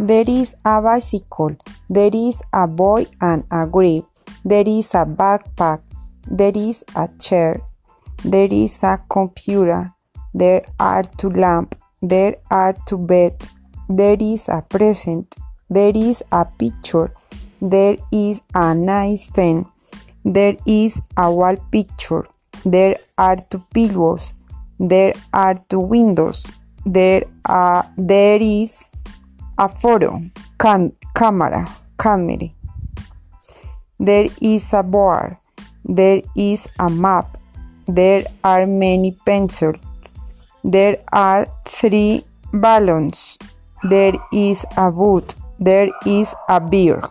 There is a bicycle. There is a boy and a girl. There is a backpack. There is a chair. There is a computer. There are two lamps. There are two beds. There is a present. There is a picture. There is a nightstand. There is a wall picture. There are two pillows. There are two windows. There are there is a photo cam camera camera. There is a board. There is a map. There are many pencils. There are three balloons. There is a boot. There is a beer.